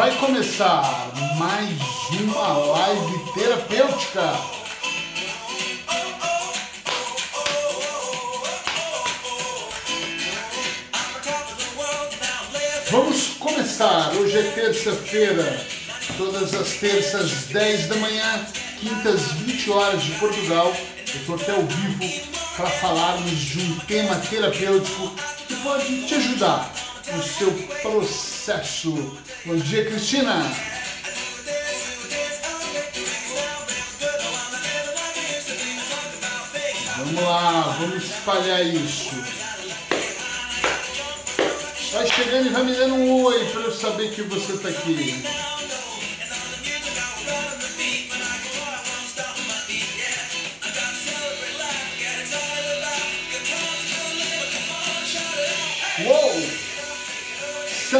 Vai começar mais uma live terapêutica. Vamos começar. Hoje é terça-feira, todas as terças, 10 da manhã, quintas, 20 horas de Portugal. Eu estou até ao vivo para falarmos de um tema terapêutico que pode te ajudar no seu processo. Bom dia, Cristina. Vamos lá, vamos espalhar isso. Vai chegando e vai me dando um oi para eu saber que você está aqui.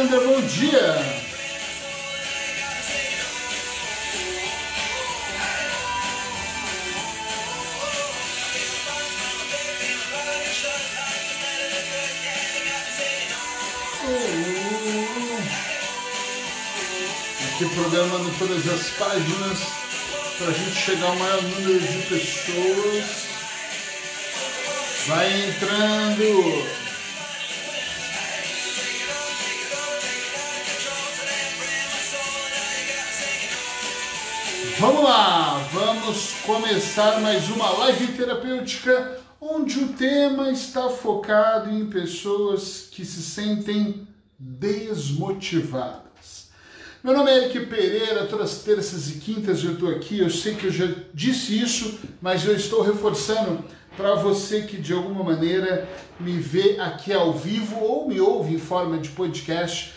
Sandra, bom dia! Aqui programando todas as páginas para a gente chegar ao maior número de pessoas. Vai entrando! Vamos lá, vamos começar mais uma live terapêutica onde o tema está focado em pessoas que se sentem desmotivadas. Meu nome é Eric Pereira, todas as terças e quintas eu estou aqui. Eu sei que eu já disse isso, mas eu estou reforçando para você que de alguma maneira me vê aqui ao vivo ou me ouve em forma de podcast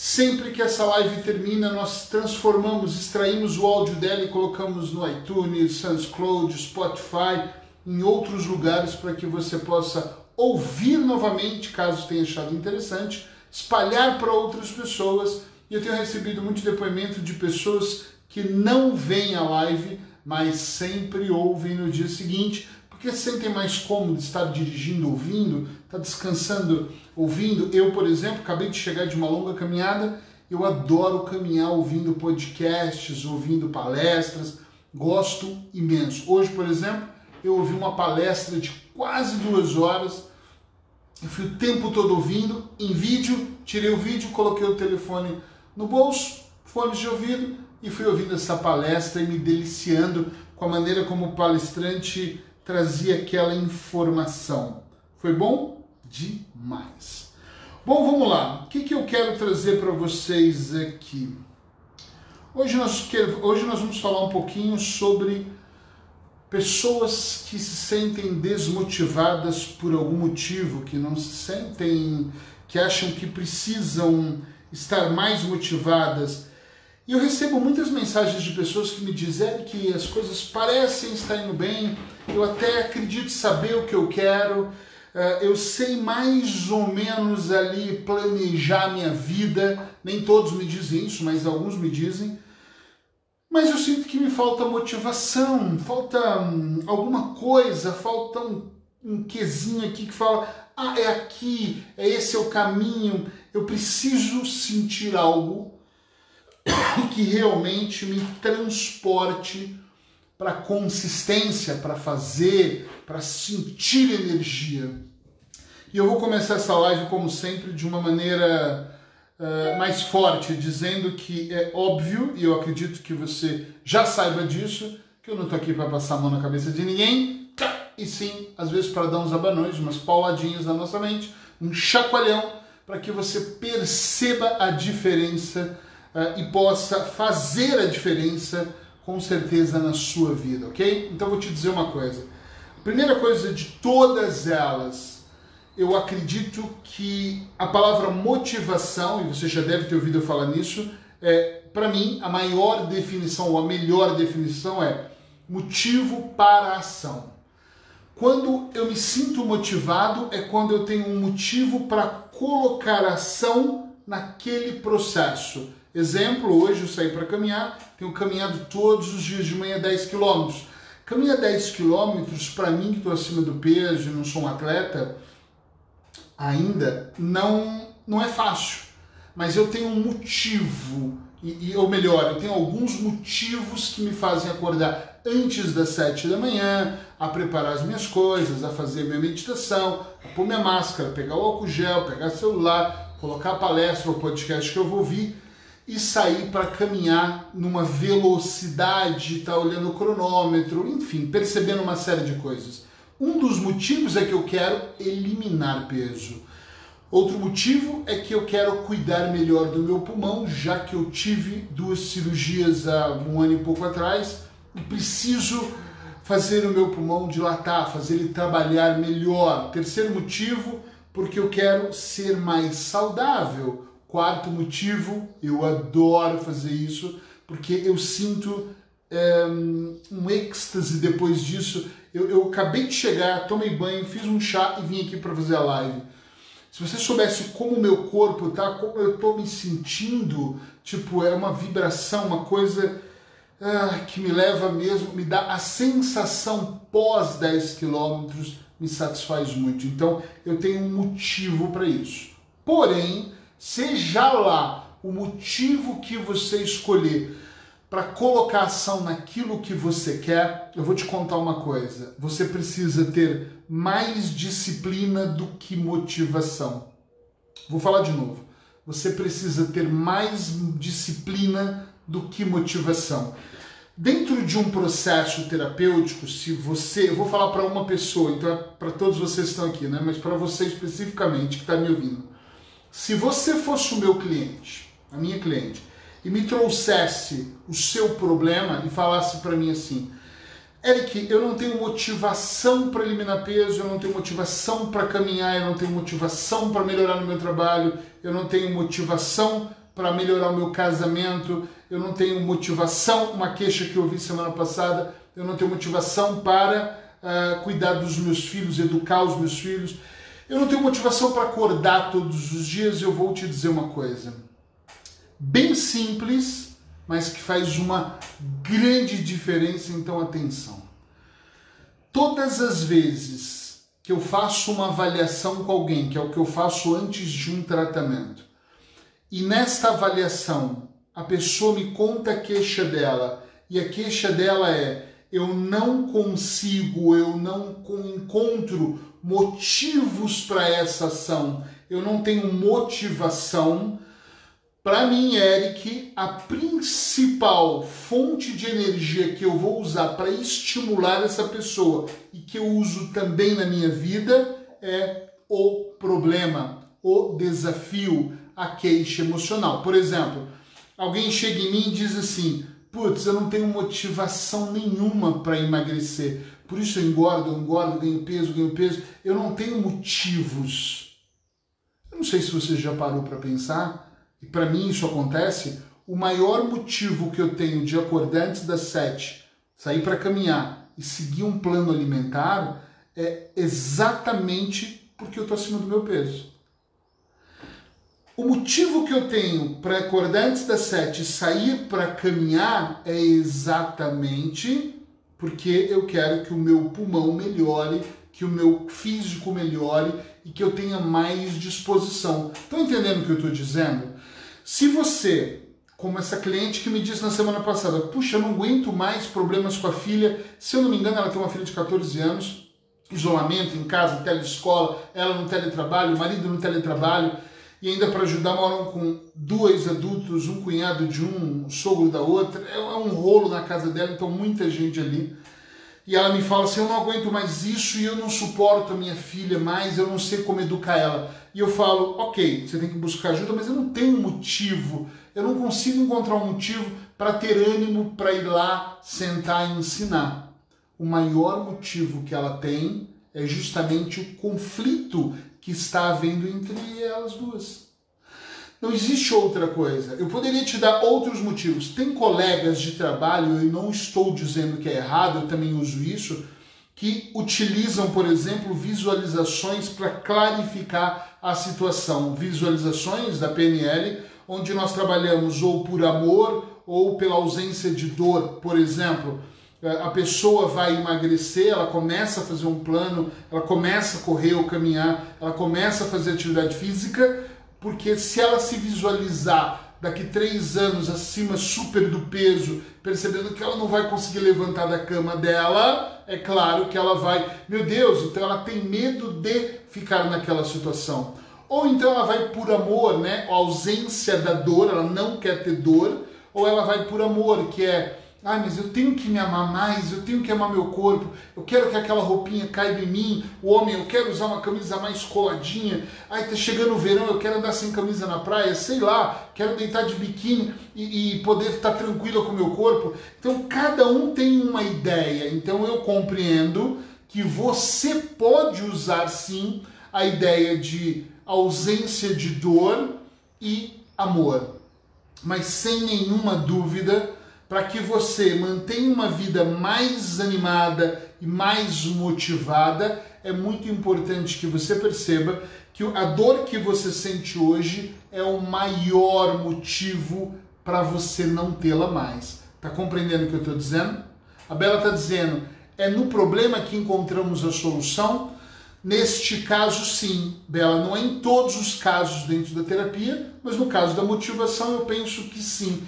Sempre que essa live termina, nós transformamos, extraímos o áudio dela e colocamos no iTunes, SoundCloud, Spotify, em outros lugares para que você possa ouvir novamente, caso tenha achado interessante, espalhar para outras pessoas. E eu tenho recebido muito depoimento de pessoas que não veem a live, mas sempre ouvem no dia seguinte, porque se sentem mais cômodo estar dirigindo ouvindo, estar tá descansando ouvindo. Eu, por exemplo, acabei de chegar de uma longa caminhada, eu adoro caminhar ouvindo podcasts, ouvindo palestras, gosto imenso. Hoje, por exemplo, eu ouvi uma palestra de quase duas horas, eu fui o tempo todo ouvindo, em vídeo, tirei o vídeo, coloquei o telefone no bolso, fones de ouvido e fui ouvindo essa palestra e me deliciando com a maneira como o palestrante trazia aquela informação. Foi bom? Demais. Bom, vamos lá. O que, que eu quero trazer para vocês aqui? Hoje nós, hoje nós vamos falar um pouquinho sobre pessoas que se sentem desmotivadas por algum motivo, que não se sentem, que acham que precisam estar mais motivadas e eu recebo muitas mensagens de pessoas que me dizem que as coisas parecem estar indo bem, eu até acredito saber o que eu quero, eh, eu sei mais ou menos ali planejar minha vida, nem todos me dizem isso, mas alguns me dizem, mas eu sinto que me falta motivação, falta hum, alguma coisa, falta um, um quesinho aqui que fala, ah, é aqui, é esse é o caminho, eu preciso sentir algo que realmente me transporte para consistência, para fazer, para sentir energia. E eu vou começar essa live, como sempre, de uma maneira uh, mais forte, dizendo que é óbvio, e eu acredito que você já saiba disso, que eu não estou aqui para passar a mão na cabeça de ninguém, e sim, às vezes, para dar uns abanões, umas pauladinhas na nossa mente, um chacoalhão, para que você perceba a diferença uh, e possa fazer a diferença com certeza na sua vida, ok? Então vou te dizer uma coisa. A primeira coisa de todas elas, eu acredito que a palavra motivação, e você já deve ter ouvido eu falar nisso, é, para mim, a maior definição, ou a melhor definição é motivo para a ação. Quando eu me sinto motivado é quando eu tenho um motivo para colocar ação naquele processo. Exemplo, hoje eu saí para caminhar, tenho caminhado todos os dias de manhã 10 quilômetros. Caminhar 10 quilômetros, para mim que estou acima do peso e não sou um atleta, ainda não, não é fácil. Mas eu tenho um motivo e, e, ou melhor, eu tenho alguns motivos que me fazem acordar antes das sete da manhã, a preparar as minhas coisas, a fazer minha meditação, a pôr minha máscara, pegar o álcool gel, pegar celular, colocar a palestra ou podcast que eu vou ouvir e sair para caminhar numa velocidade, tá olhando o cronômetro, enfim, percebendo uma série de coisas. Um dos motivos é que eu quero eliminar peso. Outro motivo é que eu quero cuidar melhor do meu pulmão, já que eu tive duas cirurgias há um ano e pouco atrás e preciso fazer o meu pulmão dilatar, fazer ele trabalhar melhor. Terceiro motivo, porque eu quero ser mais saudável. Quarto motivo, eu adoro fazer isso, porque eu sinto é, um êxtase depois disso. Eu, eu acabei de chegar, tomei banho, fiz um chá e vim aqui para fazer a live. Se você soubesse como o meu corpo tá, como eu estou me sentindo, tipo, é uma vibração, uma coisa ah, que me leva mesmo, me dá a sensação pós 10 quilômetros, me satisfaz muito. Então, eu tenho um motivo para isso. Porém, seja lá o motivo que você escolher para colocar ação naquilo que você quer, eu vou te contar uma coisa. Você precisa ter mais disciplina do que motivação. Vou falar de novo. Você precisa ter mais disciplina do que motivação. Dentro de um processo terapêutico, se você, eu vou falar para uma pessoa, então é para todos vocês que estão aqui, né? Mas para você especificamente que está me ouvindo. Se você fosse o meu cliente, a minha cliente, e me trouxesse o seu problema e falasse para mim assim: Eric, eu não tenho motivação para eliminar peso, eu não tenho motivação para caminhar, eu não tenho motivação para melhorar no meu trabalho, eu não tenho motivação para melhorar o meu casamento, eu não tenho motivação, uma queixa que eu ouvi semana passada, eu não tenho motivação para uh, cuidar dos meus filhos, educar os meus filhos, eu não tenho motivação para acordar todos os dias, eu vou te dizer uma coisa bem simples, mas que faz uma grande diferença, então atenção. Todas as vezes que eu faço uma avaliação com alguém, que é o que eu faço antes de um tratamento, e nesta avaliação a pessoa me conta a queixa dela, e a queixa dela é: eu não consigo, eu não encontro motivos para essa ação, eu não tenho motivação para mim, Eric, a principal fonte de energia que eu vou usar para estimular essa pessoa e que eu uso também na minha vida é o problema, o desafio, a queixa emocional. Por exemplo, alguém chega em mim e diz assim: Putz, eu não tenho motivação nenhuma para emagrecer, por isso eu engordo, eu engordo, ganho peso, ganho peso. Eu não tenho motivos. Eu não sei se você já parou para pensar e para mim isso acontece, o maior motivo que eu tenho de acordar antes das sete, sair para caminhar e seguir um plano alimentar é exatamente porque eu estou acima do meu peso. O motivo que eu tenho para acordar antes das sete e sair para caminhar é exatamente porque eu quero que o meu pulmão melhore, que o meu físico melhore e que eu tenha mais disposição. Estão entendendo o que eu estou dizendo? Se você, como essa cliente que me disse na semana passada, puxa, eu não aguento mais problemas com a filha, se eu não me engano, ela tem uma filha de 14 anos, isolamento em casa, telescola, ela no teletrabalho, o marido no teletrabalho, e ainda para ajudar moram com dois adultos, um cunhado de um, um sogro da outra, é um rolo na casa dela, então muita gente ali e ela me fala assim: eu não aguento mais isso e eu não suporto a minha filha mais, eu não sei como educar ela. E eu falo: ok, você tem que buscar ajuda, mas eu não tenho motivo, eu não consigo encontrar um motivo para ter ânimo para ir lá sentar e ensinar. O maior motivo que ela tem é justamente o conflito que está havendo entre elas duas. Não existe outra coisa. Eu poderia te dar outros motivos. Tem colegas de trabalho, eu não estou dizendo que é errado, eu também uso isso, que utilizam, por exemplo, visualizações para clarificar a situação. Visualizações da PNL, onde nós trabalhamos ou por amor ou pela ausência de dor. Por exemplo, a pessoa vai emagrecer, ela começa a fazer um plano, ela começa a correr ou caminhar, ela começa a fazer atividade física porque se ela se visualizar daqui três anos acima super do peso, percebendo que ela não vai conseguir levantar da cama dela, é claro que ela vai, meu Deus, então ela tem medo de ficar naquela situação. Ou então ela vai por amor, né? A ausência da dor, ela não quer ter dor, ou ela vai por amor, que é Ai, mas eu tenho que me amar mais, eu tenho que amar meu corpo, eu quero que aquela roupinha caiba em mim, o homem, eu quero usar uma camisa mais coladinha, ai, tá chegando o verão, eu quero andar sem camisa na praia, sei lá, quero deitar de biquíni e, e poder estar tranquila com o meu corpo. Então, cada um tem uma ideia, então eu compreendo que você pode usar sim a ideia de ausência de dor e amor, mas sem nenhuma dúvida para que você mantenha uma vida mais animada e mais motivada, é muito importante que você perceba que a dor que você sente hoje é o maior motivo para você não tê-la mais. Tá compreendendo o que eu estou dizendo? A Bela está dizendo, é no problema que encontramos a solução. Neste caso, sim, Bela, não é em todos os casos dentro da terapia, mas no caso da motivação eu penso que sim.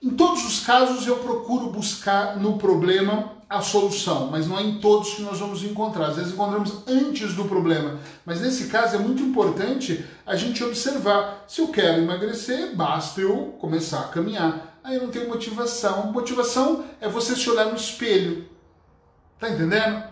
Em todos os casos eu procuro buscar no problema a solução, mas não é em todos que nós vamos encontrar. Às vezes encontramos antes do problema, mas nesse caso é muito importante a gente observar. Se eu quero emagrecer, basta eu começar a caminhar. Aí eu não tenho motivação. Motivação é você se olhar no espelho. Tá entendendo?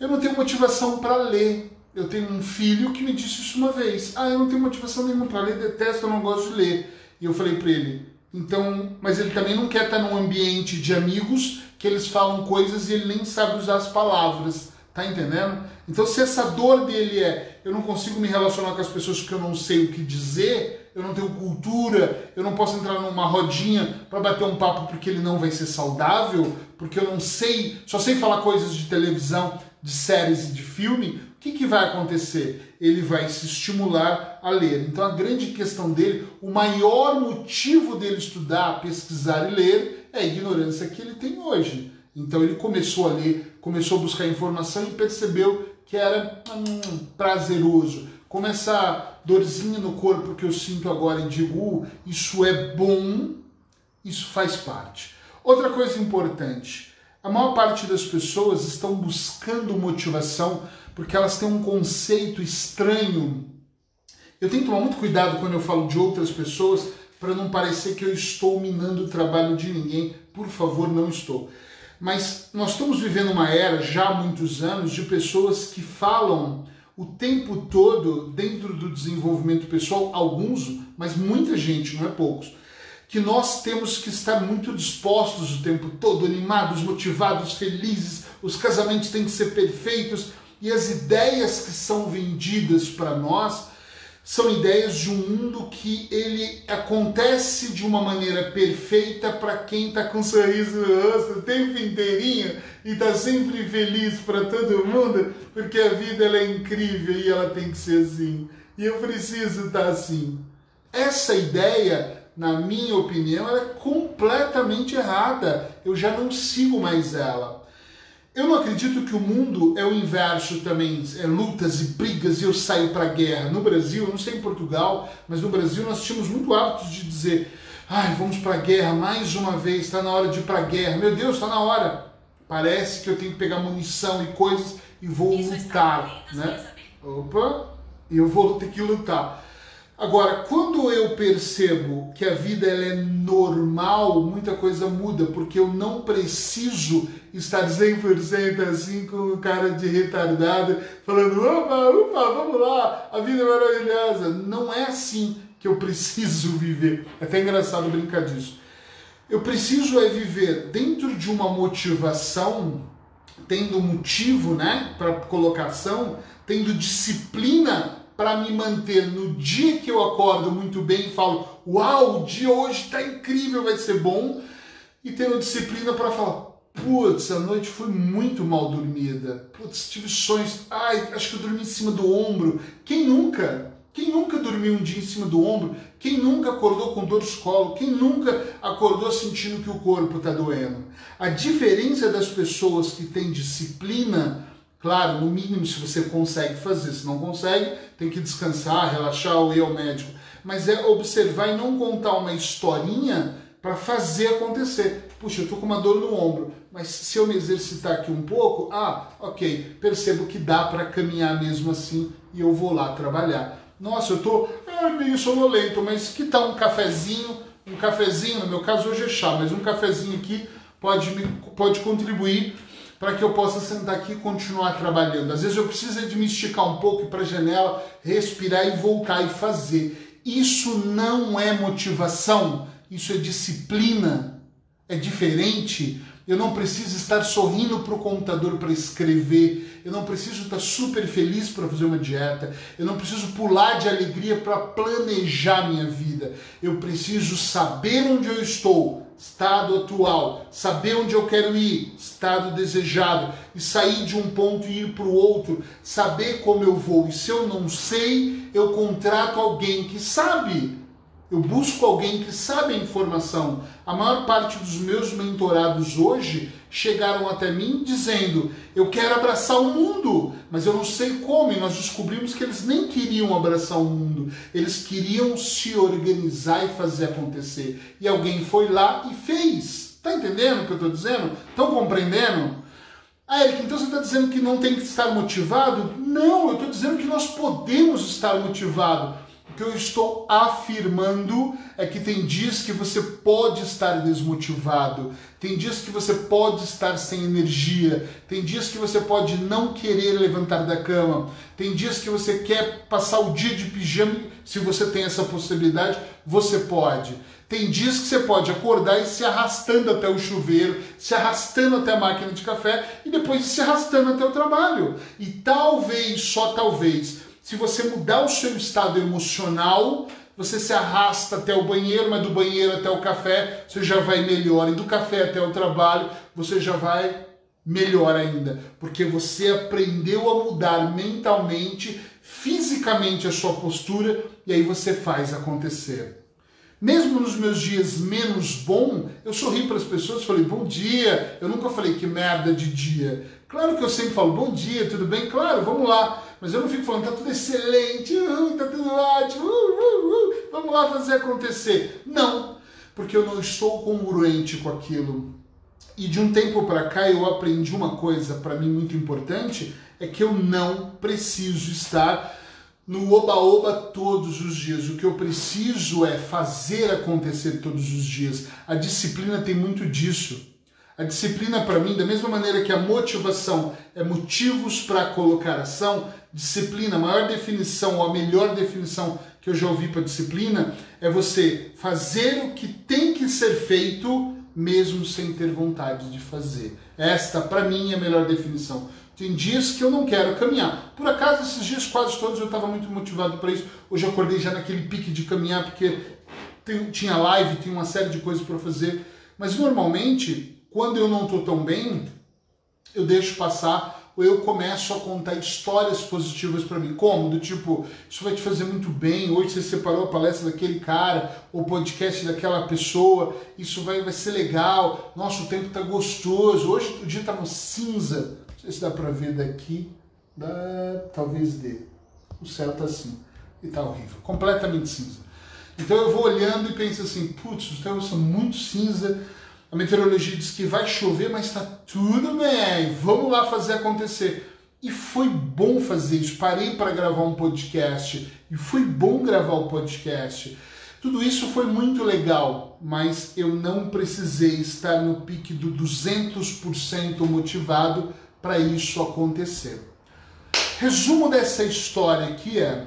Eu não tenho motivação para ler. Eu tenho um filho que me disse isso uma vez. Ah, eu não tenho motivação nenhuma para ler, detesto, eu não gosto de ler. E eu falei para ele, então, mas ele também não quer estar num ambiente de amigos que eles falam coisas e ele nem sabe usar as palavras. Tá entendendo? Então, se essa dor dele é eu não consigo me relacionar com as pessoas porque eu não sei o que dizer, eu não tenho cultura, eu não posso entrar numa rodinha para bater um papo porque ele não vai ser saudável, porque eu não sei, só sei falar coisas de televisão, de séries e de filme, que, que vai acontecer? Ele vai se estimular a ler. Então a grande questão dele, o maior motivo dele estudar, pesquisar e ler é a ignorância que ele tem hoje. Então ele começou a ler, começou a buscar informação e percebeu que era hum, prazeroso. Começar dorzinha no corpo que eu sinto agora e digo, uh, isso é bom, isso faz parte. Outra coisa importante, a maior parte das pessoas estão buscando motivação porque elas têm um conceito estranho. Eu tenho que tomar muito cuidado quando eu falo de outras pessoas para não parecer que eu estou minando o trabalho de ninguém. Por favor, não estou. Mas nós estamos vivendo uma era já há muitos anos de pessoas que falam o tempo todo dentro do desenvolvimento pessoal, alguns, mas muita gente, não é poucos que nós temos que estar muito dispostos o tempo todo, animados, motivados, felizes, os casamentos têm que ser perfeitos e as ideias que são vendidas para nós são ideias de um mundo que ele acontece de uma maneira perfeita para quem está com um sorriso no rosto o tempo inteirinho e está sempre feliz para todo mundo, porque a vida ela é incrível e ela tem que ser assim. E eu preciso estar tá assim. Essa ideia na minha opinião, é completamente errada. Eu já não sigo mais ela. Eu não acredito que o mundo é o inverso também, é lutas e brigas e eu saio para a guerra. No Brasil, não sei em Portugal, mas no Brasil nós tínhamos muito hábito de dizer: ai, vamos para a guerra mais uma vez, está na hora de ir para a guerra. Meu Deus, está na hora. Parece que eu tenho que pegar munição e coisas e vou Isso lutar, né? Opa, eu vou ter que lutar. Agora, quando eu percebo que a vida ela é normal, muita coisa muda, porque eu não preciso estar 100% assim com o cara de retardado, falando, opa, opa, vamos lá, a vida é maravilhosa. Não é assim que eu preciso viver. É até engraçado brincar disso. Eu preciso é viver dentro de uma motivação, tendo motivo, né, para colocação, tendo disciplina para me manter no dia que eu acordo muito bem e falo, uau, o dia hoje está incrível, vai ser bom, e tendo disciplina para falar, putz, a noite foi muito mal dormida, putz, tive sonhos, ai, acho que eu dormi em cima do ombro. Quem nunca? Quem nunca dormiu um dia em cima do ombro? Quem nunca acordou com dor de colo? Quem nunca acordou sentindo que o corpo está doendo? A diferença das pessoas que têm disciplina Claro, no mínimo, se você consegue fazer. Se não consegue, tem que descansar, relaxar ou ir ao médico. mas é observar e não contar uma historinha para fazer acontecer. Puxa, eu tô com uma dor no ombro, mas se eu me exercitar aqui um pouco, ah, ok, percebo que dá para caminhar mesmo assim e eu vou lá trabalhar. Nossa, eu tô ah, meio sonolento, mas que tal um cafezinho? Um cafezinho, no meu caso hoje é chá, mas um cafezinho aqui pode, me, pode contribuir para que eu possa sentar aqui e continuar trabalhando. Às vezes eu preciso de me esticar um pouco para a janela, respirar e voltar e fazer. Isso não é motivação, isso é disciplina, é diferente. Eu não preciso estar sorrindo para o computador para escrever, eu não preciso estar super feliz para fazer uma dieta, eu não preciso pular de alegria para planejar minha vida. Eu preciso saber onde eu estou, estado atual, saber onde eu quero ir, estado desejado, e sair de um ponto e ir para o outro, saber como eu vou. E se eu não sei, eu contrato alguém que sabe. Eu busco alguém que sabe a informação. A maior parte dos meus mentorados hoje chegaram até mim dizendo: Eu quero abraçar o mundo, mas eu não sei como. E nós descobrimos que eles nem queriam abraçar o mundo, eles queriam se organizar e fazer acontecer. E alguém foi lá e fez. Tá entendendo o que eu estou dizendo? Estão compreendendo? Ah, Eric, então você está dizendo que não tem que estar motivado? Não, eu estou dizendo que nós podemos estar motivados. O que eu estou afirmando é que tem dias que você pode estar desmotivado, tem dias que você pode estar sem energia, tem dias que você pode não querer levantar da cama, tem dias que você quer passar o dia de pijama, se você tem essa possibilidade, você pode. Tem dias que você pode acordar e se arrastando até o chuveiro, se arrastando até a máquina de café e depois se arrastando até o trabalho. E talvez, só talvez, se você mudar o seu estado emocional, você se arrasta até o banheiro, mas do banheiro até o café, você já vai melhor. E do café até o trabalho, você já vai melhor ainda. Porque você aprendeu a mudar mentalmente, fisicamente a sua postura, e aí você faz acontecer. Mesmo nos meus dias menos bom, eu sorri para as pessoas, falei bom dia. Eu nunca falei que merda de dia. Claro que eu sempre falo bom dia, tudo bem? Claro, vamos lá. Mas eu não fico falando, tá tudo excelente, uh, tá tudo ótimo, uh, uh, uh, vamos lá fazer acontecer. Não, porque eu não estou congruente com aquilo. E de um tempo para cá eu aprendi uma coisa para mim muito importante, é que eu não preciso estar no oba-oba todos os dias. O que eu preciso é fazer acontecer todos os dias. A disciplina tem muito disso. A disciplina, para mim, da mesma maneira que a motivação é motivos para colocar ação, disciplina, a maior definição, ou a melhor definição que eu já ouvi para disciplina, é você fazer o que tem que ser feito, mesmo sem ter vontade de fazer. Esta, para mim, é a melhor definição. Tem dias que eu não quero caminhar. Por acaso, esses dias quase todos eu estava muito motivado para isso. Hoje eu acordei já naquele pique de caminhar, porque tem, tinha live, tinha uma série de coisas para fazer. Mas normalmente quando eu não estou tão bem, eu deixo passar eu começo a contar histórias positivas para mim. Como? Do tipo, isso vai te fazer muito bem, hoje você separou a palestra daquele cara, o podcast daquela pessoa, isso vai, vai ser legal, nossa, o tempo tá gostoso, hoje o dia no cinza, não sei se dá para ver daqui, dá, talvez dê. O céu tá assim, e tá horrível, completamente cinza. Então eu vou olhando e penso assim, putz, os céus são muito cinza, a meteorologia diz que vai chover, mas está tudo bem, vamos lá fazer acontecer. E foi bom fazer isso. Parei para gravar um podcast e foi bom gravar o podcast. Tudo isso foi muito legal, mas eu não precisei estar no pique do 200% motivado para isso acontecer. Resumo dessa história aqui é: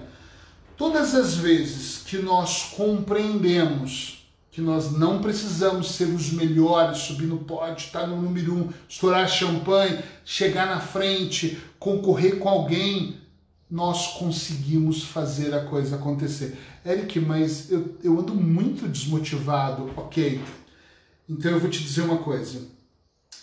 todas as vezes que nós compreendemos que nós não precisamos ser os melhores, subir no pódio, estar no número um, estourar champanhe, chegar na frente, concorrer com alguém. Nós conseguimos fazer a coisa acontecer. Eric, mas eu, eu ando muito desmotivado. Ok, então eu vou te dizer uma coisa.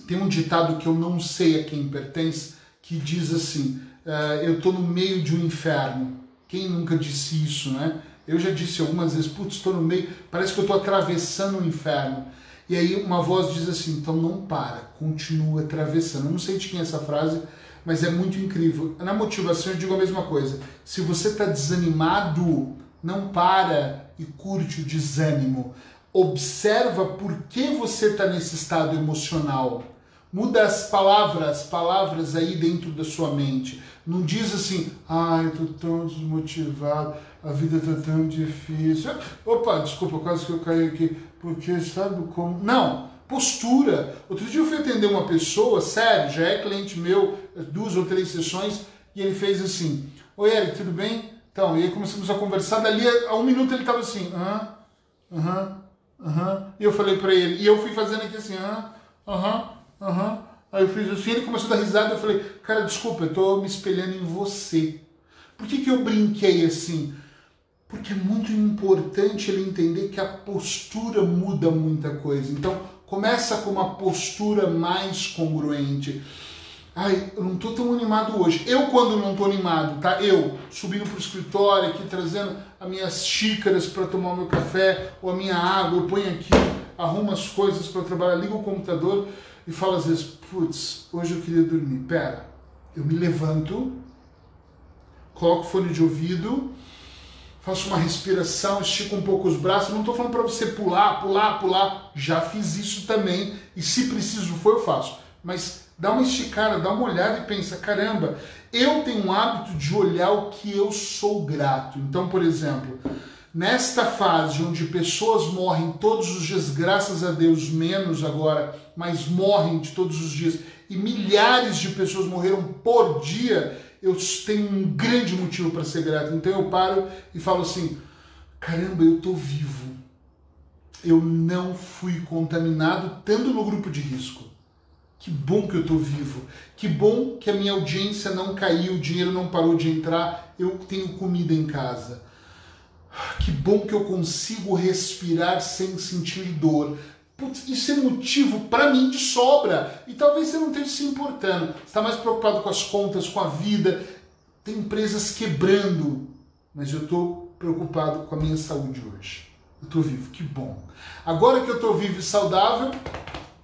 Tem um ditado que eu não sei a quem pertence, que diz assim: uh, eu estou no meio de um inferno. Quem nunca disse isso, né? Eu já disse algumas vezes, putz, estou no meio, parece que eu estou atravessando o inferno. E aí uma voz diz assim, então não para, continua atravessando. Eu não sei de quem é essa frase, mas é muito incrível. Na motivação eu digo a mesma coisa. Se você está desanimado, não para e curte o desânimo. Observa por que você está nesse estado emocional. Muda as palavras, palavras aí dentro da sua mente. Não diz assim, ai, eu tô tão desmotivado, a vida tá tão difícil. Opa, desculpa, quase que eu caí aqui, porque sabe como. Não! Postura. Outro dia eu fui atender uma pessoa, sério, já é cliente meu, duas ou três sessões, e ele fez assim: Oi, Eric, tudo bem? Então, e aí começamos a conversar. Dali a um minuto ele tava assim: aham, aham, aham. E eu falei para ele, e eu fui fazendo aqui assim: aham, aham, aham. Aí eu fiz assim, ele começou a dar risada. Eu falei: Cara, desculpa, eu tô me espelhando em você. Por que, que eu brinquei assim? Porque é muito importante ele entender que a postura muda muita coisa. Então, começa com uma postura mais congruente. Ai, eu não tô tão animado hoje. Eu, quando não tô animado, tá? Eu subindo pro escritório aqui, trazendo as minhas xícaras para tomar o meu café ou a minha água, eu ponho aqui, arrumo as coisas para trabalhar, ligo o computador e falo às vezes, putz, hoje eu queria dormir. Pera, eu me levanto, coloco fone de ouvido, faço uma respiração, estico um pouco os braços. Não estou falando para você pular, pular, pular. Já fiz isso também e se preciso for eu faço. Mas dá uma esticada, dá uma olhada e pensa, caramba, eu tenho um hábito de olhar o que eu sou grato. Então, por exemplo, nesta fase onde pessoas morrem todos os dias, graças a Deus, menos agora, mas morrem de todos os dias, e milhares de pessoas morreram por dia, eu tenho um grande motivo para ser grato. Então eu paro e falo assim: caramba, eu estou vivo. Eu não fui contaminado estando no grupo de risco. Que bom que eu estou vivo. Que bom que a minha audiência não caiu, o dinheiro não parou de entrar, eu tenho comida em casa. Que bom que eu consigo respirar sem sentir dor. Putz, isso é motivo para mim de sobra. E talvez você não esteja se importando. Você está mais preocupado com as contas, com a vida. Tem empresas quebrando. Mas eu estou preocupado com a minha saúde hoje. Eu estou vivo, que bom. Agora que eu estou vivo e saudável,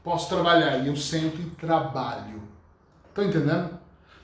posso trabalhar. E eu sempre trabalho. Estão entendendo?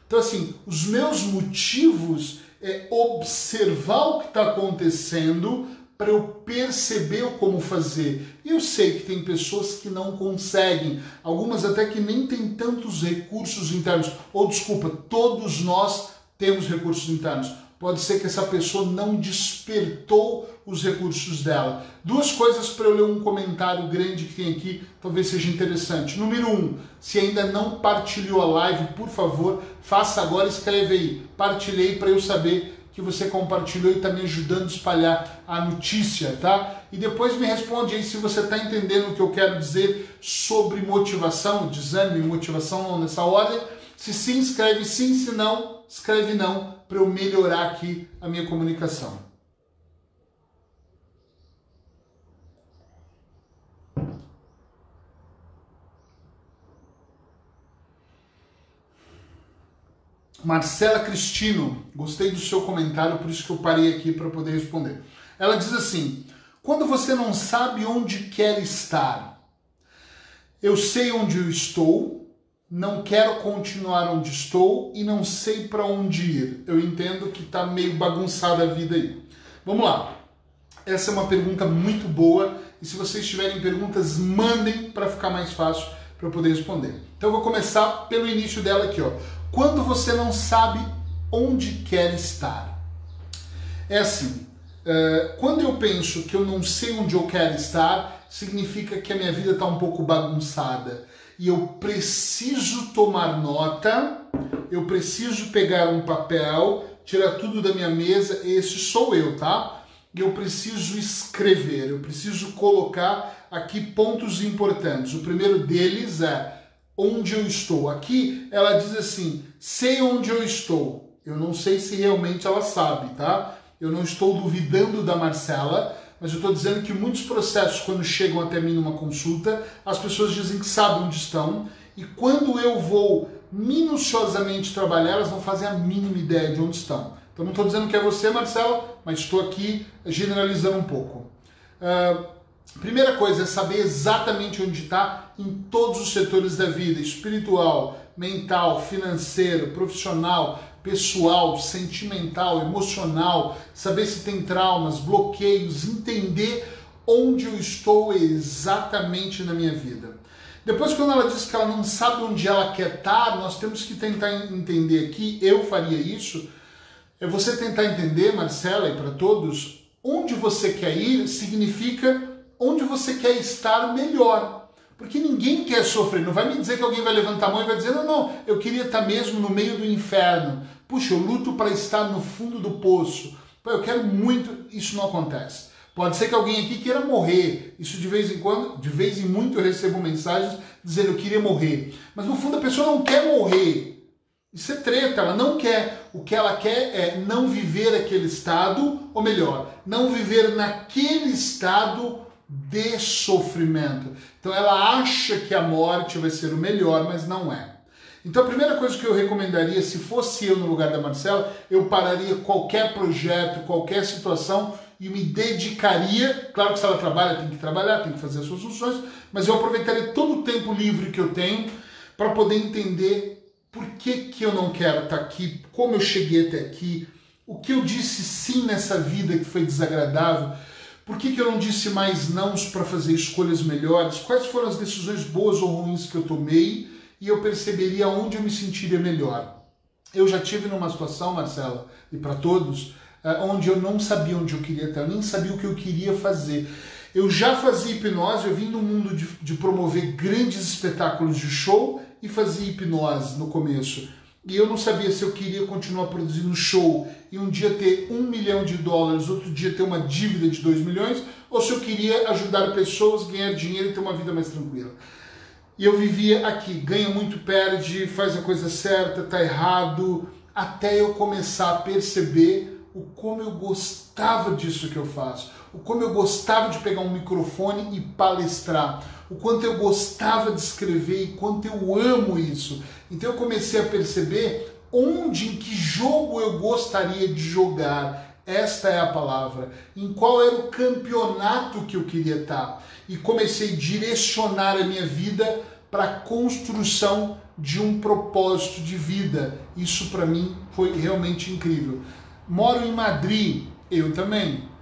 Então, assim, os meus motivos é observar o que está acontecendo para eu perceber como fazer. Eu sei que tem pessoas que não conseguem, algumas até que nem têm tantos recursos internos. Ou desculpa, todos nós temos recursos internos. Pode ser que essa pessoa não despertou os recursos dela. Duas coisas para eu ler um comentário grande que tem aqui, talvez seja interessante. Número um, se ainda não partilhou a live, por favor, faça agora, escreve aí. Partilhei para eu saber que você compartilhou e está me ajudando a espalhar a notícia, tá? E depois me responde aí se você está entendendo o que eu quero dizer sobre motivação, desânimo e motivação nessa ordem. Se sim, escreve sim, se não, escreve não, para eu melhorar aqui a minha comunicação. Marcela Cristino, gostei do seu comentário, por isso que eu parei aqui para poder responder. Ela diz assim: quando você não sabe onde quer estar, eu sei onde eu estou, não quero continuar onde estou e não sei para onde ir. Eu entendo que está meio bagunçada a vida aí. Vamos lá. Essa é uma pergunta muito boa e se vocês tiverem perguntas, mandem para ficar mais fácil para eu poder responder. Então eu vou começar pelo início dela aqui, ó quando você não sabe onde quer estar. É assim, é, quando eu penso que eu não sei onde eu quero estar, significa que a minha vida está um pouco bagunçada. E eu preciso tomar nota, eu preciso pegar um papel, tirar tudo da minha mesa, esse sou eu, tá? Eu preciso escrever, eu preciso colocar aqui pontos importantes. O primeiro deles é onde eu estou. Aqui ela diz assim: sei onde eu estou. Eu não sei se realmente ela sabe, tá? Eu não estou duvidando da Marcela, mas eu estou dizendo que muitos processos, quando chegam até mim numa consulta, as pessoas dizem que sabem onde estão, e quando eu vou minuciosamente trabalhar, elas não fazem a mínima ideia de onde estão. Então não estou dizendo que é você, Marcela, mas estou aqui generalizando um pouco. Uh, Primeira coisa é saber exatamente onde está em todos os setores da vida, espiritual, mental, financeiro, profissional, pessoal, sentimental, emocional, saber se tem traumas, bloqueios, entender onde eu estou exatamente na minha vida. Depois, quando ela diz que ela não sabe onde ela quer estar, nós temos que tentar entender aqui, eu faria isso, é você tentar entender, Marcela, e para todos, onde você quer ir significa onde você quer estar melhor. Porque ninguém quer sofrer. Não vai me dizer que alguém vai levantar a mão e vai dizer: não, não, eu queria estar mesmo no meio do inferno. Puxa, eu luto para estar no fundo do poço. Pô, eu quero muito. Isso não acontece. Pode ser que alguém aqui queira morrer. Isso de vez em quando, de vez em muito eu recebo mensagens dizendo eu queria morrer. Mas no fundo a pessoa não quer morrer. Isso é treta, ela não quer. O que ela quer é não viver aquele estado, ou melhor, não viver naquele estado de sofrimento. Então ela acha que a morte vai ser o melhor, mas não é. Então a primeira coisa que eu recomendaria, se fosse eu no lugar da Marcela, eu pararia qualquer projeto, qualquer situação e me dedicaria, claro que se ela trabalha, tem que trabalhar, tem que fazer as suas funções, mas eu aproveitaria todo o tempo livre que eu tenho para poder entender por que, que eu não quero estar aqui, como eu cheguei até aqui, o que eu disse sim nessa vida que foi desagradável, por que, que eu não disse mais não para fazer escolhas melhores? Quais foram as decisões boas ou ruins que eu tomei? E eu perceberia onde eu me sentiria melhor. Eu já tive numa situação, Marcela, e para todos, eh, onde eu não sabia onde eu queria estar, eu nem sabia o que eu queria fazer. Eu já fazia hipnose, eu vim do mundo de, de promover grandes espetáculos de show e fazia hipnose no começo e eu não sabia se eu queria continuar produzindo show e um dia ter um milhão de dólares, outro dia ter uma dívida de dois milhões, ou se eu queria ajudar pessoas, ganhar dinheiro e ter uma vida mais tranquila. E eu vivia aqui, ganha muito, perde, faz a coisa certa, tá errado, até eu começar a perceber o como eu gostava disso que eu faço, o como eu gostava de pegar um microfone e palestrar, o quanto eu gostava de escrever e quanto eu amo isso. Então eu comecei a perceber onde, em que jogo eu gostaria de jogar. Esta é a palavra. Em qual era o campeonato que eu queria estar. E comecei a direcionar a minha vida para a construção de um propósito de vida. Isso para mim foi realmente incrível. Moro em Madrid, eu também.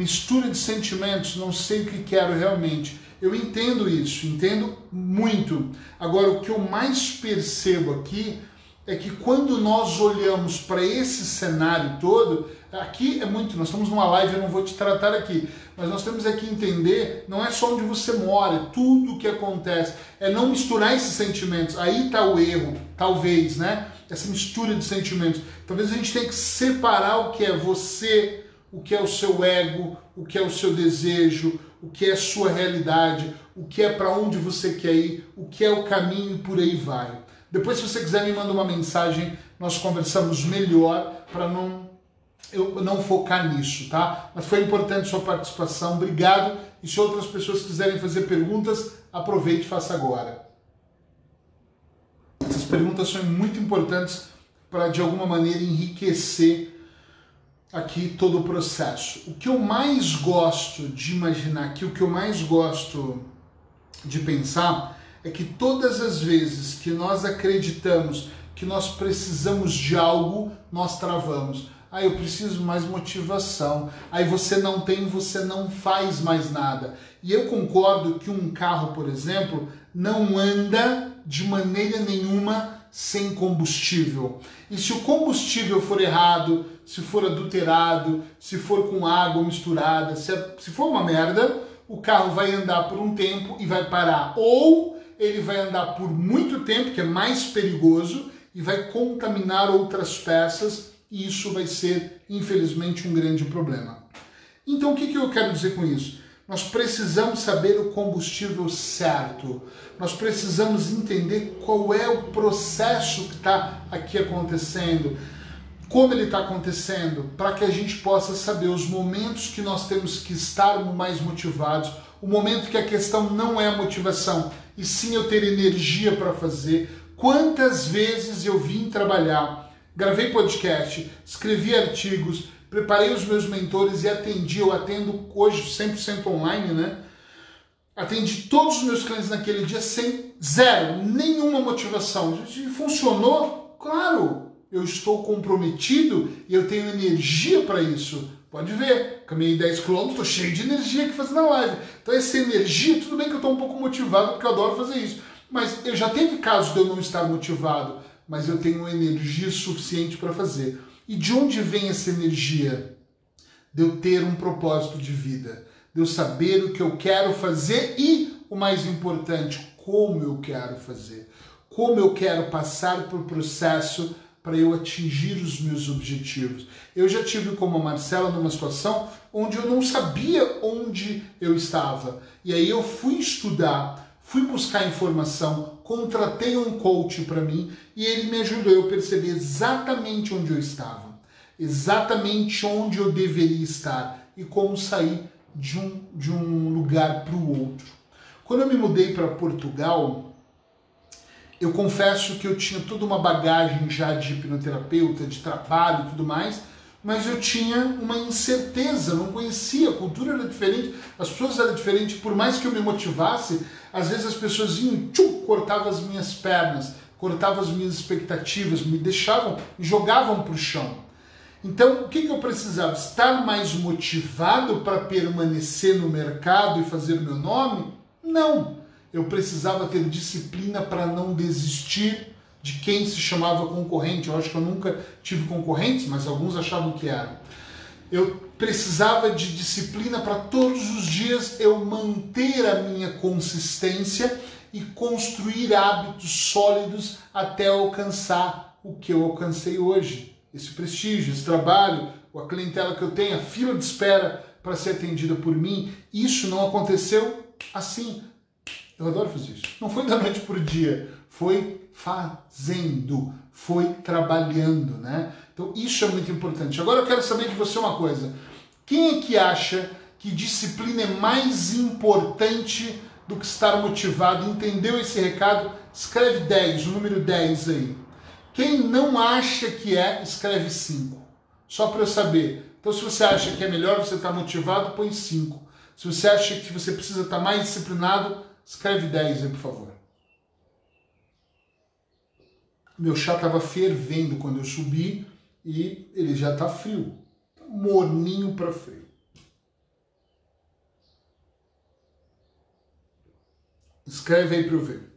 Mistura de sentimentos, não sei o que quero realmente eu entendo isso, entendo muito. Agora, o que eu mais percebo aqui é que quando nós olhamos para esse cenário todo, aqui é muito, nós estamos numa live, eu não vou te tratar aqui, mas nós temos aqui entender, não é só onde você mora, é tudo o que acontece, é não misturar esses sentimentos. Aí está o erro, talvez, né? Essa mistura de sentimentos. Talvez a gente tenha que separar o que é você, o que é o seu ego, o que é o seu desejo, o que é sua realidade, o que é para onde você quer ir, o que é o caminho e por aí vai. Depois, se você quiser, me manda uma mensagem, nós conversamos melhor para não eu não focar nisso, tá? Mas foi importante sua participação, obrigado. E se outras pessoas quiserem fazer perguntas, aproveite e faça agora. Essas perguntas são muito importantes para de alguma maneira enriquecer aqui todo o processo. O que eu mais gosto de imaginar aqui, o que eu mais gosto de pensar é que todas as vezes que nós acreditamos que nós precisamos de algo, nós travamos. Ah, eu preciso mais motivação. Aí você não tem, você não faz mais nada. E eu concordo que um carro, por exemplo, não anda de maneira nenhuma sem combustível. E se o combustível for errado, se for adulterado, se for com água misturada, se, se for uma merda, o carro vai andar por um tempo e vai parar. Ou ele vai andar por muito tempo, que é mais perigoso, e vai contaminar outras peças, e isso vai ser, infelizmente, um grande problema. Então, o que, que eu quero dizer com isso? Nós precisamos saber o combustível certo. Nós precisamos entender qual é o processo que está aqui acontecendo, como ele está acontecendo, para que a gente possa saber os momentos que nós temos que estar mais motivados, o momento que a questão não é a motivação, e sim eu ter energia para fazer. Quantas vezes eu vim trabalhar, gravei podcast, escrevi artigos, preparei os meus mentores e atendi, eu atendo hoje 100% online, né? Atendi todos os meus clientes naquele dia sem zero, nenhuma motivação. Funcionou? Claro, eu estou comprometido e eu tenho energia para isso. Pode ver, caminhei 10 km, estou cheio de energia aqui fazendo a live. Então essa energia, tudo bem que eu estou um pouco motivado porque eu adoro fazer isso. Mas eu já teve casos de eu não estar motivado, mas eu tenho energia suficiente para fazer. E de onde vem essa energia? De eu ter um propósito de vida, de eu saber o que eu quero fazer e, o mais importante, como eu quero fazer. Como eu quero passar por processo para eu atingir os meus objetivos. Eu já tive como a Marcela numa situação onde eu não sabia onde eu estava. E aí eu fui estudar, fui buscar informação, contratei um coach para mim e ele me ajudou a perceber exatamente onde eu estava, exatamente onde eu deveria estar e como sair de um, de um lugar para o outro. Quando eu me mudei para Portugal, eu confesso que eu tinha toda uma bagagem já de hipnoterapeuta, de trabalho e tudo mais, mas eu tinha uma incerteza, não conhecia, a cultura era diferente, as pessoas eram diferentes, por mais que eu me motivasse, às vezes as pessoas iam, tchum, cortavam as minhas pernas, cortavam as minhas expectativas, me deixavam, me jogavam para o chão. Então, o que, que eu precisava? Estar mais motivado para permanecer no mercado e fazer meu nome? Não. Eu precisava ter disciplina para não desistir de quem se chamava concorrente. Eu acho que eu nunca tive concorrentes, mas alguns achavam que eram. Eu precisava de disciplina para todos os dias eu manter a minha consistência e construir hábitos sólidos até alcançar o que eu alcancei hoje. Esse prestígio, esse trabalho, a clientela que eu tenho, a fila de espera para ser atendida por mim, isso não aconteceu assim. Eu adoro fazer isso. Não foi da noite por dia, foi fazendo, foi trabalhando, né? Então isso é muito importante. Agora eu quero saber de você uma coisa. Quem é que acha que disciplina é mais importante do que estar motivado? Entendeu esse recado? Escreve 10, o número 10 aí. Quem não acha que é, escreve 5. Só para eu saber. Então se você acha que é melhor você estar motivado, põe 5. Se você acha que você precisa estar mais disciplinado, escreve 10 aí, por favor. Meu chá estava fervendo quando eu subi e ele já está frio. Tá morninho para frio. Escreve aí para eu ver.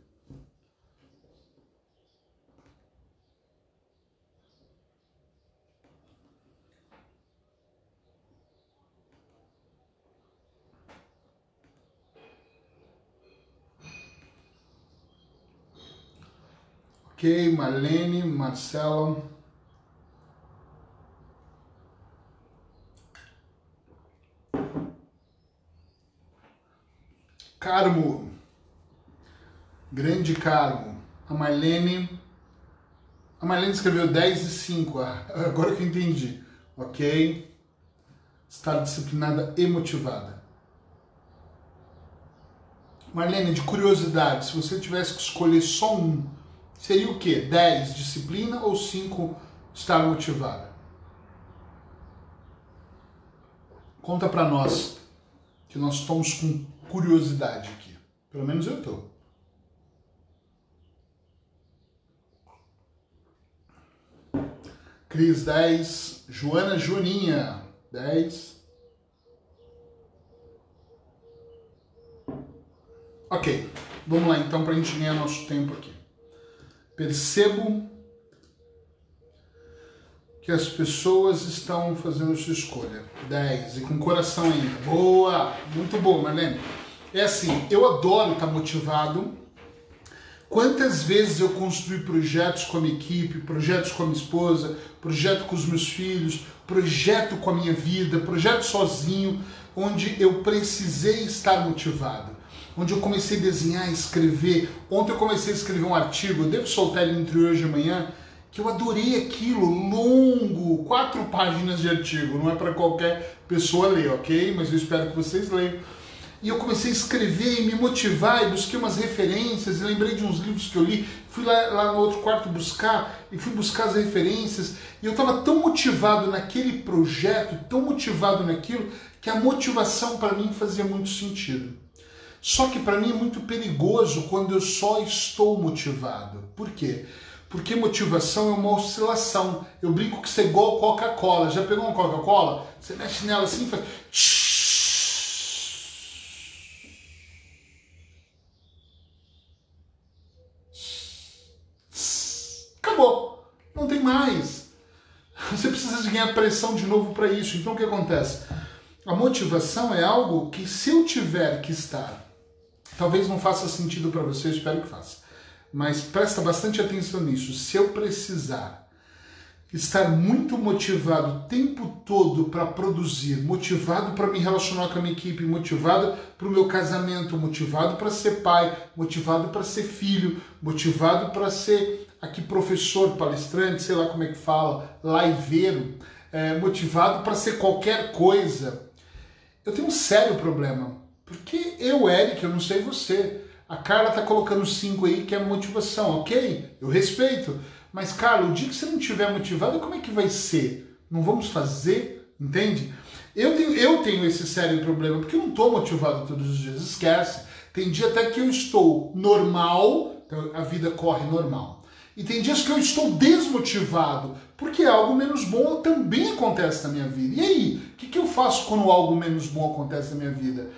Ok, Marlene, Marcelo. Carmo. Grande Carmo. A Marlene. A Marlene escreveu 10 e 5. Ah, agora que eu entendi. Ok. Estar disciplinada e motivada. Marlene, de curiosidade, se você tivesse que escolher só um, seria o quê? 10 disciplina ou 5 estar motivada? Conta para nós, que nós estamos com curiosidade aqui. Pelo menos eu tô. Cris 10, Joana Joaninha 10. Ok, vamos lá então para a gente ganhar nosso tempo aqui. Percebo que as pessoas estão fazendo sua escolha. 10. E com coração ainda. Boa! Muito bom, Marlene. É assim, eu adoro estar motivado. Quantas vezes eu construí projetos com a minha equipe, projetos com a minha esposa, projeto com os meus filhos, projeto com a minha vida, projeto sozinho, onde eu precisei estar motivado onde eu comecei a desenhar, escrever. Ontem eu comecei a escrever um artigo, devo soltar ele entre hoje e amanhã, que eu adorei aquilo, longo, quatro páginas de artigo, não é para qualquer pessoa ler, ok? Mas eu espero que vocês leiam. E eu comecei a escrever e me motivar, e busquei umas referências, e lembrei de uns livros que eu li, fui lá, lá no outro quarto buscar, e fui buscar as referências, e eu estava tão motivado naquele projeto, tão motivado naquilo, que a motivação para mim fazia muito sentido. Só que para mim é muito perigoso quando eu só estou motivado. Por quê? Porque motivação é uma oscilação. Eu brinco que você é igual Coca-Cola. Já pegou uma Coca-Cola? Você mexe nela assim e faz. Acabou. Não tem mais. Você precisa de ganhar pressão de novo para isso. Então o que acontece? A motivação é algo que se eu tiver que estar, talvez não faça sentido para você, eu espero que faça. Mas presta bastante atenção nisso. Se eu precisar estar muito motivado o tempo todo para produzir, motivado para me relacionar com a minha equipe, motivado para o meu casamento, motivado para ser pai, motivado para ser filho, motivado para ser aqui professor, palestrante, sei lá como é que fala, liveiro, é, motivado para ser qualquer coisa, eu tenho um sério problema. Porque eu, Eric, eu não sei você. A Carla tá colocando cinco aí que é motivação, ok? Eu respeito. Mas, Carla, o dia que você não estiver motivado, como é que vai ser? Não vamos fazer? Entende? Eu tenho, eu tenho esse sério problema, porque eu não estou motivado todos os dias, esquece. Tem dia até que eu estou normal, então a vida corre normal. E tem dias que eu estou desmotivado, porque algo menos bom também acontece na minha vida. E aí, o que, que eu faço quando algo menos bom acontece na minha vida?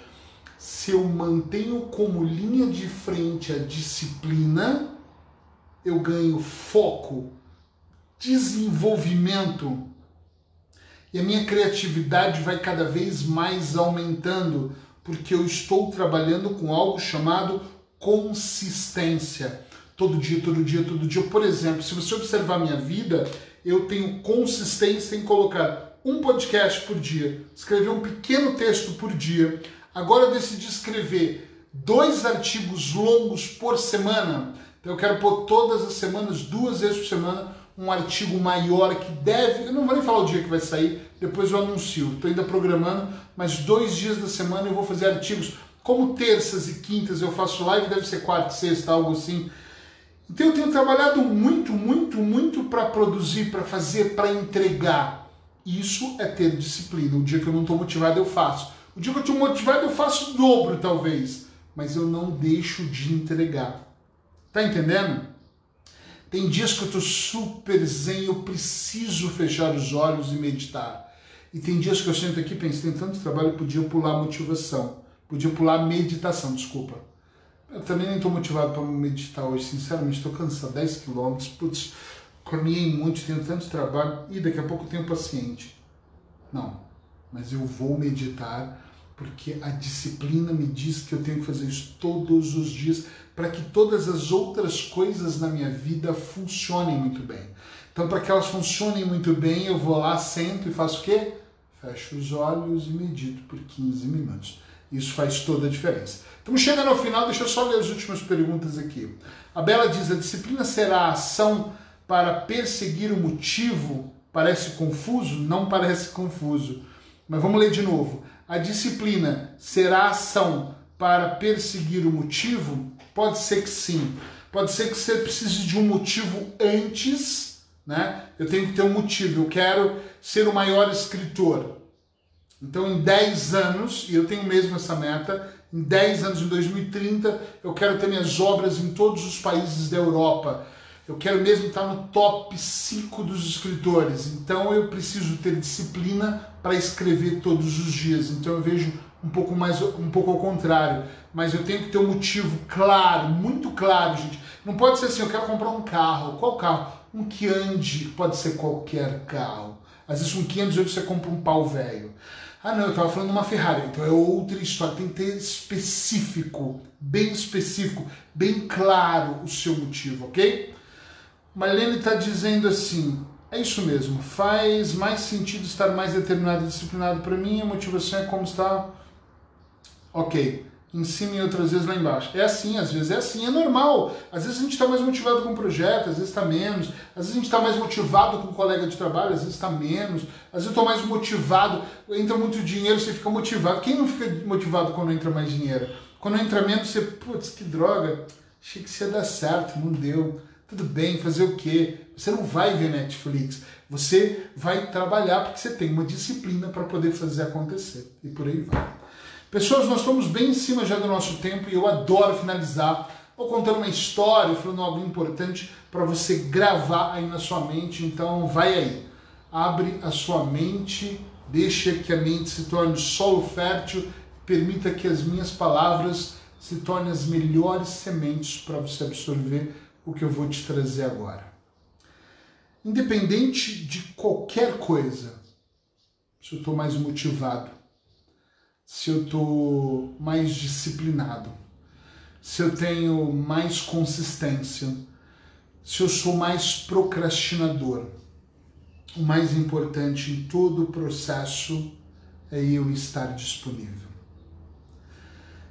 Se eu mantenho como linha de frente a disciplina, eu ganho foco, desenvolvimento e a minha criatividade vai cada vez mais aumentando, porque eu estou trabalhando com algo chamado consistência. Todo dia, todo dia, todo dia. Por exemplo, se você observar minha vida, eu tenho consistência em colocar um podcast por dia, escrever um pequeno texto por dia. Agora eu decidi escrever dois artigos longos por semana então eu quero pôr todas as semanas, duas vezes por semana, um artigo maior que deve. Eu não vou nem falar o dia que vai sair, depois eu anuncio. Estou ainda programando, mas dois dias da semana eu vou fazer artigos. Como terças e quintas eu faço live, deve ser quarta sexta, algo assim. Então eu tenho trabalhado muito, muito, muito para produzir, para fazer, para entregar. Isso é ter disciplina. O dia que eu não estou motivado, eu faço. O dia que eu estou motivado, eu faço o dobro, talvez. Mas eu não deixo de entregar. Tá entendendo? Tem dias que eu tô super zen, eu preciso fechar os olhos e meditar. E tem dias que eu sento aqui e penso, tem tanto trabalho, eu podia pular motivação. Podia pular meditação, desculpa. Eu também nem estou motivado para meditar hoje, sinceramente, estou cansado, 10 quilômetros, putz, caminhei muito, tenho tanto trabalho e daqui a pouco tenho paciente. Não, mas eu vou meditar porque a disciplina me diz que eu tenho que fazer isso todos os dias para que todas as outras coisas na minha vida funcionem muito bem. Então, para que elas funcionem muito bem, eu vou lá, sento e faço o quê? Fecho os olhos e medito por 15 minutos. Isso faz toda a diferença. Estamos chegando ao final, deixa eu só ler as últimas perguntas aqui. A Bela diz: a disciplina será a ação para perseguir o motivo? Parece confuso? Não parece confuso. Mas vamos ler de novo a disciplina será ação para perseguir o motivo? Pode ser que sim. Pode ser que você precise de um motivo antes, né? Eu tenho que ter um motivo. Eu quero ser o maior escritor. Então, em 10 anos, e eu tenho mesmo essa meta, em 10 anos, em 2030, eu quero ter minhas obras em todos os países da Europa. Eu quero mesmo estar no top 5 dos escritores. Então eu preciso ter disciplina para escrever todos os dias. Então eu vejo um pouco mais um pouco ao contrário, mas eu tenho que ter um motivo claro, muito claro, gente. Não pode ser assim, eu quero comprar um carro. Qual carro? Um que ande, pode ser qualquer carro. Às vezes um 500 euros você compra um pau velho. Ah não, eu estava falando de uma Ferrari, então é outra história. Tem que ter específico, bem específico, bem claro o seu motivo, ok? Marlene está dizendo assim: é isso mesmo, faz mais sentido estar mais determinado e disciplinado para mim, a motivação é como está. Ok, em cima e outras vezes lá embaixo. É assim, às vezes é assim, é normal. Às vezes a gente está mais motivado com o projeto, às vezes está menos. Às vezes a gente está mais motivado com o colega de trabalho, às vezes está menos. Às vezes eu estou mais motivado, entra muito dinheiro, você fica motivado. Quem não fica motivado quando entra mais dinheiro? Quando entra menos, você, putz, que droga, achei que isso ia dar certo, não deu. Tudo bem, fazer o quê? Você não vai ver Netflix. Você vai trabalhar porque você tem uma disciplina para poder fazer acontecer. E por aí vai. Pessoas, nós estamos bem em cima já do nosso tempo e eu adoro finalizar ou contando uma história, falando algo importante para você gravar aí na sua mente. Então, vai aí, abre a sua mente, deixa que a mente se torne solo fértil, permita que as minhas palavras se tornem as melhores sementes para você absorver o que eu vou te trazer agora. Independente de qualquer coisa, se eu estou mais motivado, se eu estou mais disciplinado, se eu tenho mais consistência, se eu sou mais procrastinador. O mais importante em todo o processo é eu estar disponível.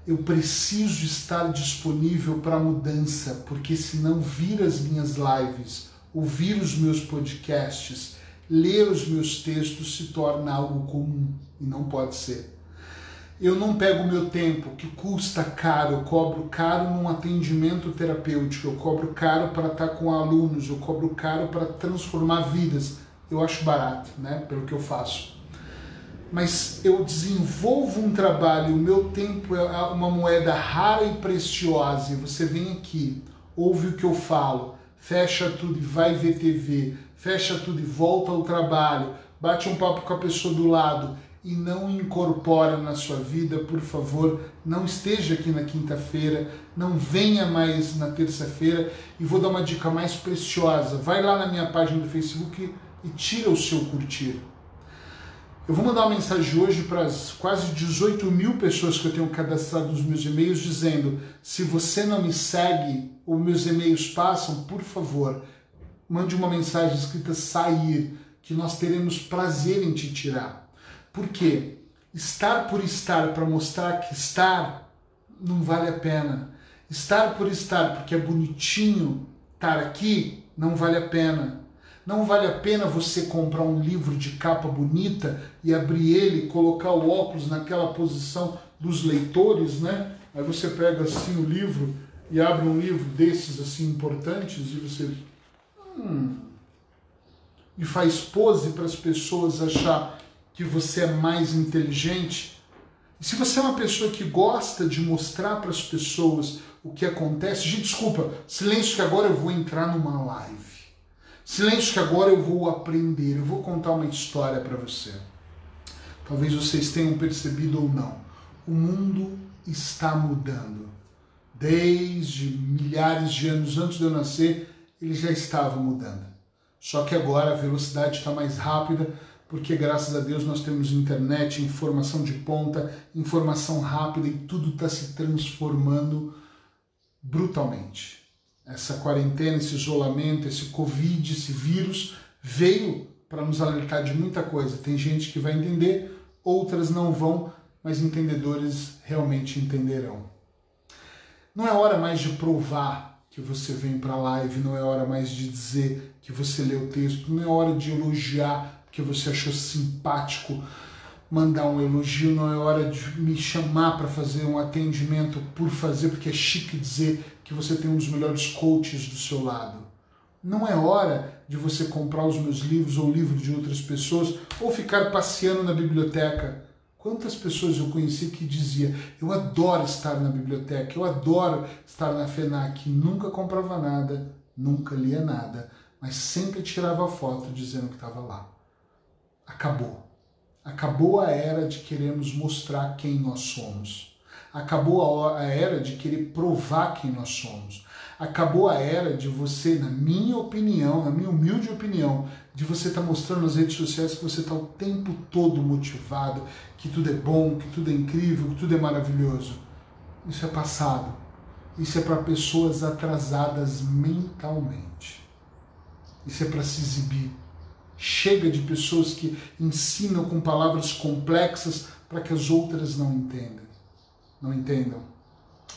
Eu preciso estar disponível para mudança, porque senão vir as minhas lives, ouvir os meus podcasts, ler os meus textos se torna algo comum e não pode ser. Eu não pego meu tempo, que custa caro, eu cobro caro num atendimento terapêutico, eu cobro caro para estar com alunos, eu cobro caro para transformar vidas. Eu acho barato, né, pelo que eu faço. Mas eu desenvolvo um trabalho, o meu tempo é uma moeda rara e preciosa, e você vem aqui, ouve o que eu falo, fecha tudo e vai ver TV, fecha tudo e volta ao trabalho, bate um papo com a pessoa do lado e não incorpora na sua vida, por favor, não esteja aqui na quinta-feira, não venha mais na terça-feira e vou dar uma dica mais preciosa. Vai lá na minha página do Facebook e tira o seu curtir. Eu vou mandar uma mensagem hoje para as quase 18 mil pessoas que eu tenho cadastrado nos meus e-mails dizendo: se você não me segue ou meus e-mails passam, por favor, mande uma mensagem escrita sair, que nós teremos prazer em te tirar. Porque estar por estar para mostrar que estar não vale a pena. Estar por estar porque é bonitinho estar aqui não vale a pena. Não vale a pena você comprar um livro de capa bonita e abrir ele, colocar o óculos naquela posição dos leitores, né? Aí você pega assim o livro e abre um livro desses assim importantes e você hum, e faz pose para as pessoas achar que você é mais inteligente. E se você é uma pessoa que gosta de mostrar para as pessoas o que acontece, gente, desculpa, silêncio que agora eu vou entrar numa live. Silêncio que agora eu vou aprender, eu vou contar uma história para você. Talvez vocês tenham percebido ou não. O mundo está mudando. Desde milhares de anos antes de eu nascer, ele já estava mudando. Só que agora a velocidade está mais rápida, porque graças a Deus nós temos internet, informação de ponta, informação rápida e tudo está se transformando brutalmente. Essa quarentena, esse isolamento, esse Covid, esse vírus veio para nos alertar de muita coisa. Tem gente que vai entender, outras não vão, mas entendedores realmente entenderão. Não é hora mais de provar que você vem para a live, não é hora mais de dizer que você lê o texto, não é hora de elogiar que você achou simpático mandar um elogio, não é hora de me chamar para fazer um atendimento por fazer, porque é chique dizer que você tem um dos melhores coaches do seu lado. Não é hora de você comprar os meus livros ou livros de outras pessoas ou ficar passeando na biblioteca. Quantas pessoas eu conheci que dizia: "Eu adoro estar na biblioteca, eu adoro estar na FENAC", nunca comprava nada, nunca lia nada, mas sempre tirava foto dizendo que estava lá acabou. Acabou a era de queremos mostrar quem nós somos. Acabou a era de querer provar quem nós somos. Acabou a era de você, na minha opinião, na minha humilde opinião, de você estar tá mostrando nas redes sociais que você está o tempo todo motivado, que tudo é bom, que tudo é incrível, que tudo é maravilhoso. Isso é passado. Isso é para pessoas atrasadas mentalmente. Isso é para se exibir Chega de pessoas que ensinam com palavras complexas para que as outras não entendam. Não entendam.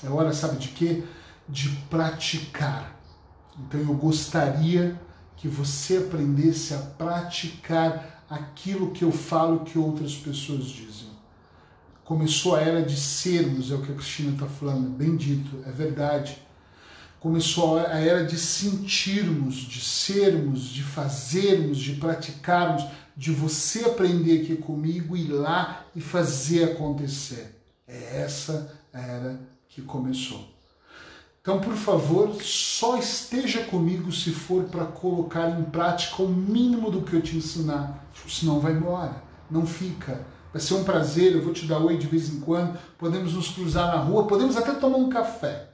É hora, sabe de quê? De praticar. Então eu gostaria que você aprendesse a praticar aquilo que eu falo que outras pessoas dizem. Começou a era de sermos, é o que a Cristina está falando, bem dito, é verdade começou a era de sentirmos, de sermos, de fazermos, de praticarmos, de você aprender aqui comigo, ir lá e fazer acontecer. É essa era que começou. Então, por favor, só esteja comigo se for para colocar em prática o mínimo do que eu te ensinar, senão vai embora, não fica. Vai ser um prazer, eu vou te dar oi de vez em quando, podemos nos cruzar na rua, podemos até tomar um café,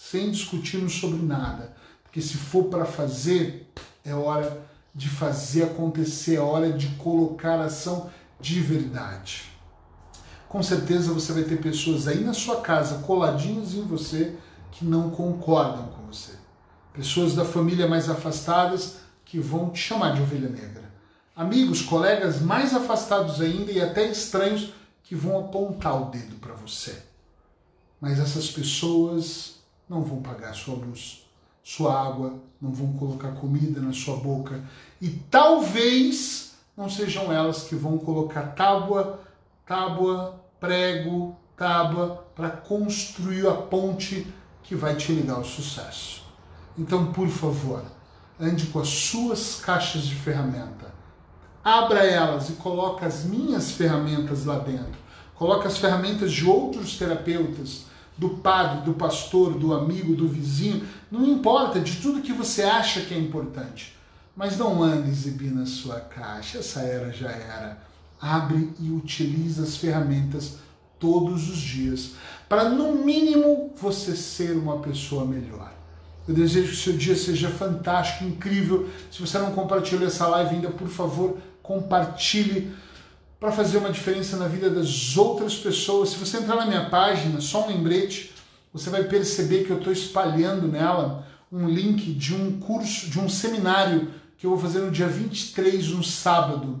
sem discutirmos sobre nada. Porque se for para fazer, é hora de fazer acontecer, é hora de colocar ação de verdade. Com certeza você vai ter pessoas aí na sua casa, coladinhas em você, que não concordam com você. Pessoas da família mais afastadas que vão te chamar de ovelha negra. Amigos, colegas mais afastados ainda e até estranhos que vão apontar o dedo para você. Mas essas pessoas não vão pagar sua luz, sua água, não vão colocar comida na sua boca e talvez não sejam elas que vão colocar tábua, tábua, prego, tábua para construir a ponte que vai te ligar ao sucesso. Então, por favor, ande com as suas caixas de ferramenta. Abra elas e coloque as minhas ferramentas lá dentro. Coloque as ferramentas de outros terapeutas, do padre, do pastor, do amigo, do vizinho, não importa, de tudo que você acha que é importante. Mas não ande exibindo a sua caixa, essa era já era. Abre e utiliza as ferramentas todos os dias, para no mínimo você ser uma pessoa melhor. Eu desejo que o seu dia seja fantástico, incrível. Se você não compartilhou essa live ainda, por favor, compartilhe para fazer uma diferença na vida das outras pessoas. Se você entrar na minha página, só um lembrete, você vai perceber que eu estou espalhando nela um link de um curso, de um seminário que eu vou fazer no dia 23, no sábado.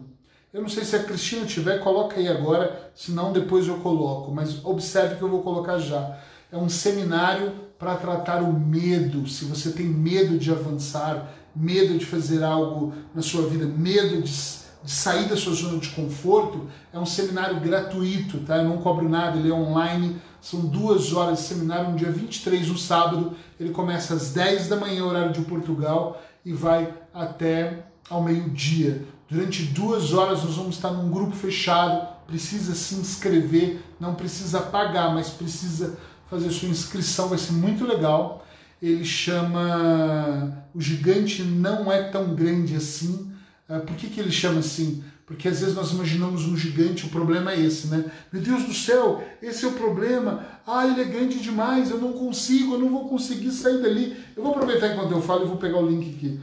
Eu não sei se a Cristina tiver, coloca aí agora, senão depois eu coloco, mas observe que eu vou colocar já. É um seminário para tratar o medo. Se você tem medo de avançar, medo de fazer algo na sua vida, medo de, de sair da sua zona de conforto, é um seminário gratuito, tá? Eu não cobro nada, ele é online. São duas horas de seminário, no dia 23, no sábado. Ele começa às 10 da manhã, horário de Portugal, e vai até ao meio-dia. Durante duas horas nós vamos estar num grupo fechado. Precisa se inscrever, não precisa pagar, mas precisa fazer sua inscrição, vai ser muito legal. Ele chama O Gigante Não É Tão Grande Assim. Ah, por que, que ele chama assim? Porque às vezes nós imaginamos um gigante, o problema é esse, né? Meu Deus do céu, esse é o problema. Ah, ele é grande demais, eu não consigo, eu não vou conseguir sair dali. Eu vou aproveitar enquanto eu falo e vou pegar o link aqui.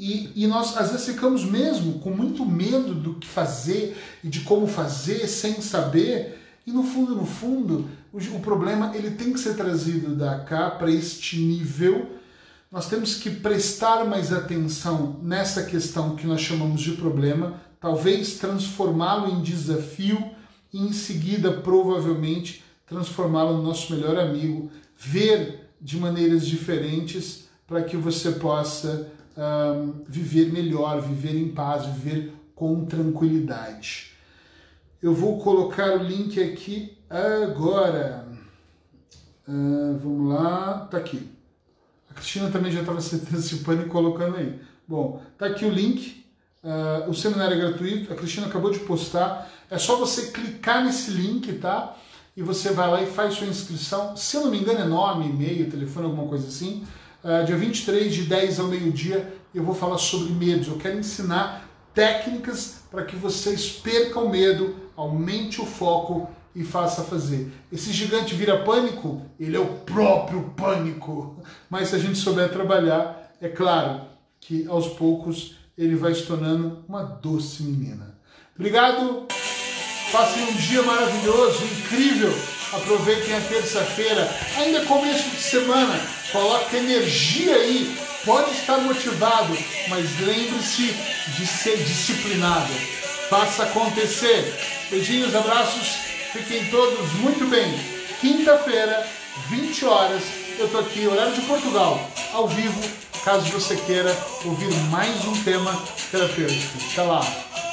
E, e, nós às vezes ficamos mesmo com muito medo do que fazer e de como fazer sem saber. E no fundo, no fundo, o, o problema ele tem que ser trazido da cá para este nível. Nós temos que prestar mais atenção nessa questão que nós chamamos de problema, talvez transformá-lo em desafio e em seguida, provavelmente, transformá-lo no nosso melhor amigo, ver de maneiras diferentes para que você possa um, viver melhor, viver em paz, viver com tranquilidade. Eu vou colocar o link aqui agora. Uh, vamos lá, tá aqui. A Cristina também já estava se antecipando e colocando aí. Bom, tá aqui o link. Uh, o seminário é gratuito. A Cristina acabou de postar. É só você clicar nesse link, tá? E você vai lá e faz sua inscrição. Se eu não me engano, é nome, e-mail, telefone, alguma coisa assim. Uh, dia 23, de 10 ao meio-dia, eu vou falar sobre medos. Eu quero ensinar técnicas para que vocês percam o medo, aumente o foco e faça fazer. Esse gigante vira pânico? Ele é o próprio pânico. Mas se a gente souber trabalhar, é claro que aos poucos ele vai se tornando uma doce menina. Obrigado. Passem um dia maravilhoso, incrível. Aproveitem a terça-feira, ainda é começo de semana. Coloque energia aí. Pode estar motivado, mas lembre-se de ser disciplinado. Faça acontecer. Beijinhos, abraços. Fiquem todos muito bem. Quinta-feira, 20 horas, eu tô aqui, horário de Portugal, ao vivo, caso você queira ouvir mais um tema terapêutico. Até lá.